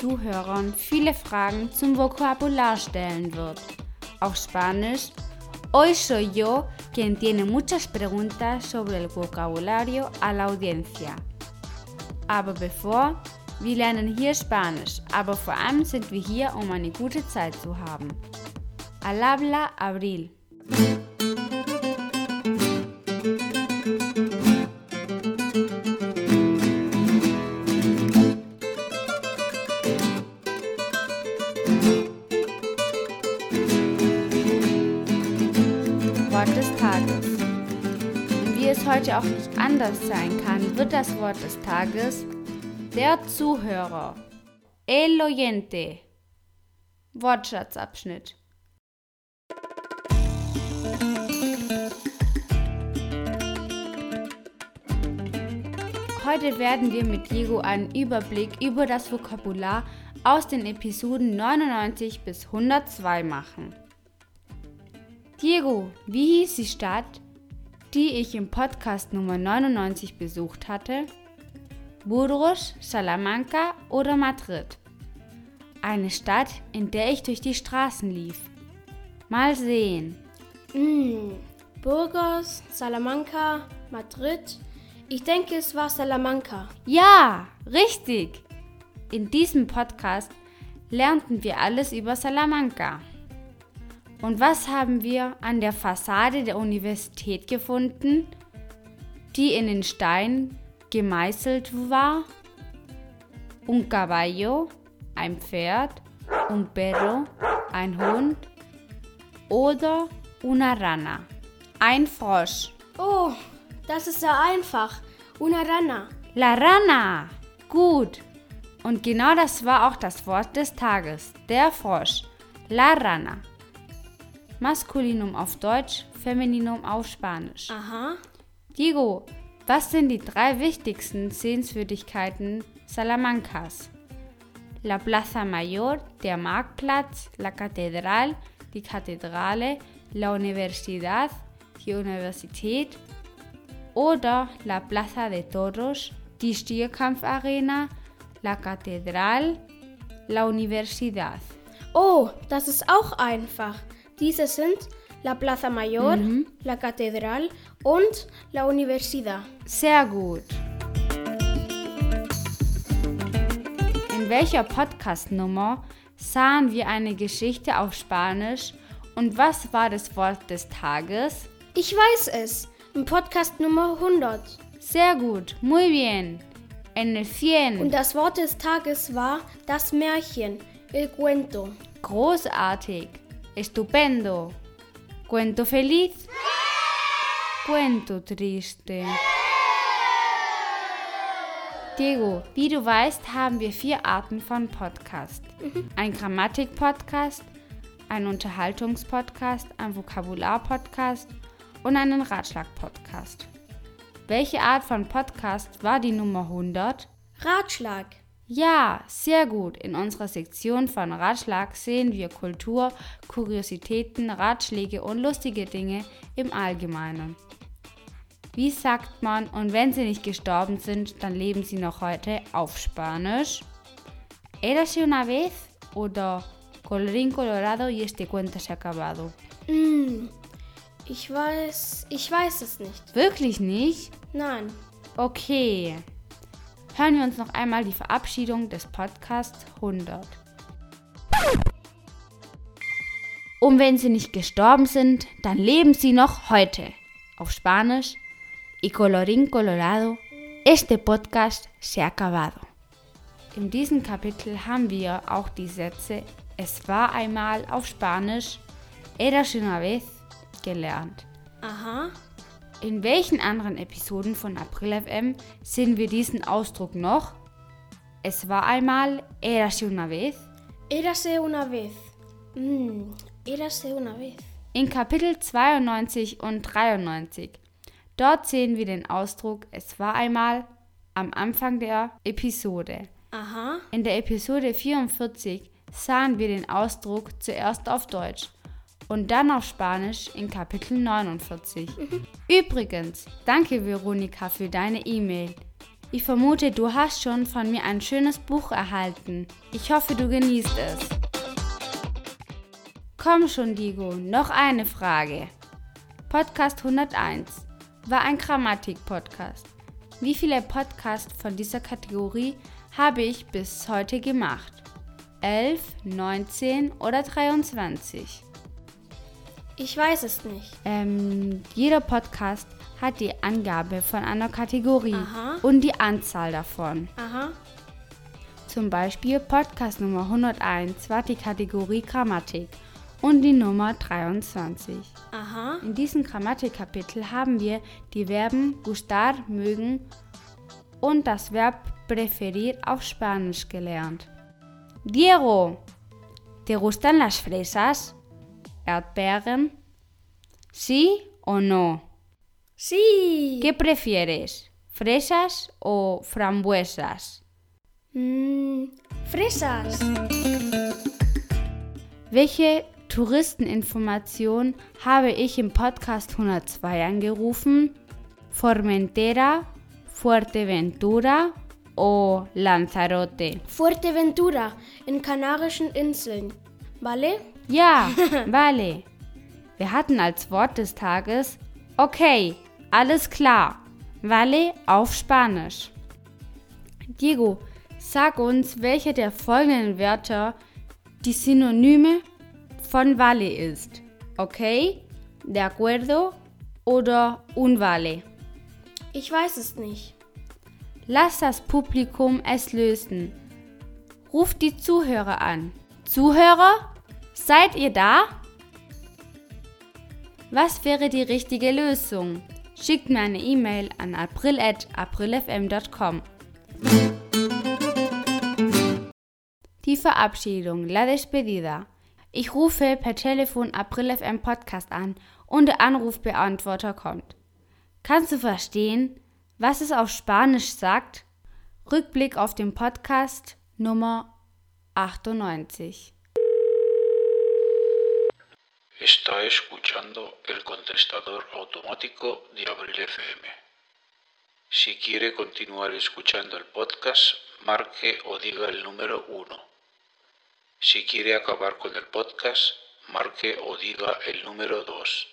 Zuhörern viele Fragen zum Vokabular stellen wird. Auf Spanisch, hoy soy yo quien tiene muchas preguntas sobre el vocabulario a la audiencia. Aber bevor, wir lernen hier Spanisch, aber vor allem sind wir hier, um eine gute Zeit zu haben. Al habla Abril. Wort des Tages. Und wie es heute auch nicht anders sein kann, wird das Wort des Tages der Zuhörer. El oyente. Wortschatzabschnitt. Heute werden wir mit Diego einen Überblick über das Vokabular aus den Episoden 99 bis 102 machen. Diego, wie hieß die Stadt, die ich im Podcast Nummer 99 besucht hatte? Burgos, Salamanca oder Madrid? Eine Stadt, in der ich durch die Straßen lief. Mal sehen. Mm, Burgos, Salamanca, Madrid. Ich denke, es war Salamanca. Ja, richtig. In diesem Podcast lernten wir alles über Salamanca. Und was haben wir an der Fassade der Universität gefunden, die in den Stein gemeißelt war? Un caballo, ein Pferd, un perro, ein Hund oder una rana, ein Frosch. Oh, das ist ja einfach. Una rana. La rana! Gut. Und genau das war auch das Wort des Tages, der Frosch. La rana. Maskulinum auf Deutsch, Femininum auf Spanisch. Aha. Diego, was sind die drei wichtigsten Sehenswürdigkeiten Salamancas? La Plaza Mayor, der Marktplatz, la Catedral, die Kathedrale, la Universidad, die Universität oder la Plaza de Toros, die Stierkampfarena, la Catedral, la Universidad. Oh, das ist auch einfach. Diese sind la Plaza Mayor, la Catedral und la Universidad. Sehr gut. In welcher Podcast-Nummer sahen wir eine Geschichte auf Spanisch und was war das Wort des Tages? Ich weiß es. Im Podcast Nummer 100. Sehr gut, muy bien. En el 100. Und das Wort des Tages war das Märchen, el cuento. Großartig. Estupendo. Cuento feliz. Cuento triste. Diego, wie du weißt, haben wir vier Arten von Podcast. Ein Grammatik-Podcast, ein Unterhaltungspodcast, ein Vokabular-Podcast und einen Ratschlag-Podcast. Welche Art von Podcast war die Nummer 100? Ratschlag. Ja, sehr gut. In unserer Sektion von Ratschlag sehen wir Kultur, Kuriositäten, Ratschläge und lustige Dinge im Allgemeinen. Wie sagt man, und wenn sie nicht gestorben sind, dann leben sie noch heute auf Spanisch? Érase una vez oder colorín colorado y este cuento se ha acabado? Mm, ich weiß, ich weiß es nicht. Wirklich nicht? Nein. Okay. Hören wir uns noch einmal die Verabschiedung des Podcasts 100. Und wenn sie nicht gestorben sind, dann leben sie noch heute. Auf Spanisch. Y colorín colorado, este podcast se ha acabado. In diesem Kapitel haben wir auch die Sätze Es war einmal auf Spanisch, Eras una vez gelernt. Aha. In welchen anderen Episoden von April FM sehen wir diesen Ausdruck noch? Es war einmal Érase una vez. Érase una vez. Mm, érase una vez. In Kapitel 92 und 93. Dort sehen wir den Ausdruck Es war einmal am Anfang der Episode. Aha. In der Episode 44 sahen wir den Ausdruck zuerst auf Deutsch und dann auf Spanisch in Kapitel 49. Übrigens, danke Veronika für deine E-Mail. Ich vermute, du hast schon von mir ein schönes Buch erhalten. Ich hoffe, du genießt es. Komm schon, Diego, noch eine Frage. Podcast 101 war ein Grammatik-Podcast. Wie viele Podcasts von dieser Kategorie habe ich bis heute gemacht? 11, 19 oder 23? Ich weiß es nicht. Ähm, jeder Podcast hat die Angabe von einer Kategorie Aha. und die Anzahl davon. Aha. Zum Beispiel Podcast Nummer 101 war die Kategorie Grammatik und die Nummer 23. Aha. In diesem Grammatikkapitel haben wir die Verben gustar, mögen und das Verb preferir auf Spanisch gelernt. Diego, ¿te gustan las fresas? Erdbeeren? ¿Sí o no? Sí. ¿Qué prefieres? ¿Fresas o frambuesas? Mm, fresas. Welche Touristeninformation habe ich im Podcast 102 angerufen? Formentera, Fuerteventura o Lanzarote? Fuerteventura in Kanarischen Inseln. ¿Vale? Ja, vale. Wir hatten als Wort des Tages okay, alles klar. Vale auf Spanisch. Diego, sag uns, welche der folgenden Wörter die Synonyme von vale ist. Okay, de acuerdo oder un vale. Ich weiß es nicht. Lass das Publikum es lösen. Ruft die Zuhörer an. Zuhörer, seid ihr da? Was wäre die richtige Lösung? Schickt mir eine E-Mail an april.aprilfm.com. Die Verabschiedung, la despedida. Ich rufe per Telefon April FM Podcast an und der Anrufbeantworter kommt. Kannst du verstehen, was es auf Spanisch sagt? Rückblick auf den Podcast Nummer 98. Está escuchando el contestador automático de Abril FM. Si quiere continuar escuchando el podcast, marque o diga el número 1. Si quiere acabar con el podcast, marque o diga el número 2.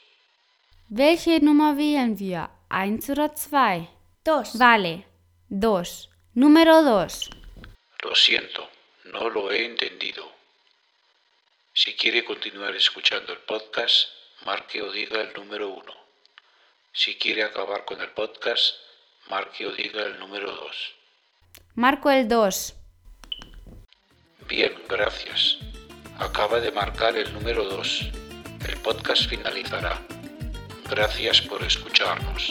Welche Nummer wählen wir? Eins oder zwei? Dos. Vale, dos. Número dos. Lo siento, no lo he entendido. Si quiere continuar escuchando el podcast, marque o diga el número 1. Si quiere acabar con el podcast, marque o diga el número 2. Marco el dos. Bien, gracias. Acaba de marcar el número 2. El podcast finalizará. Gracias por escucharnos.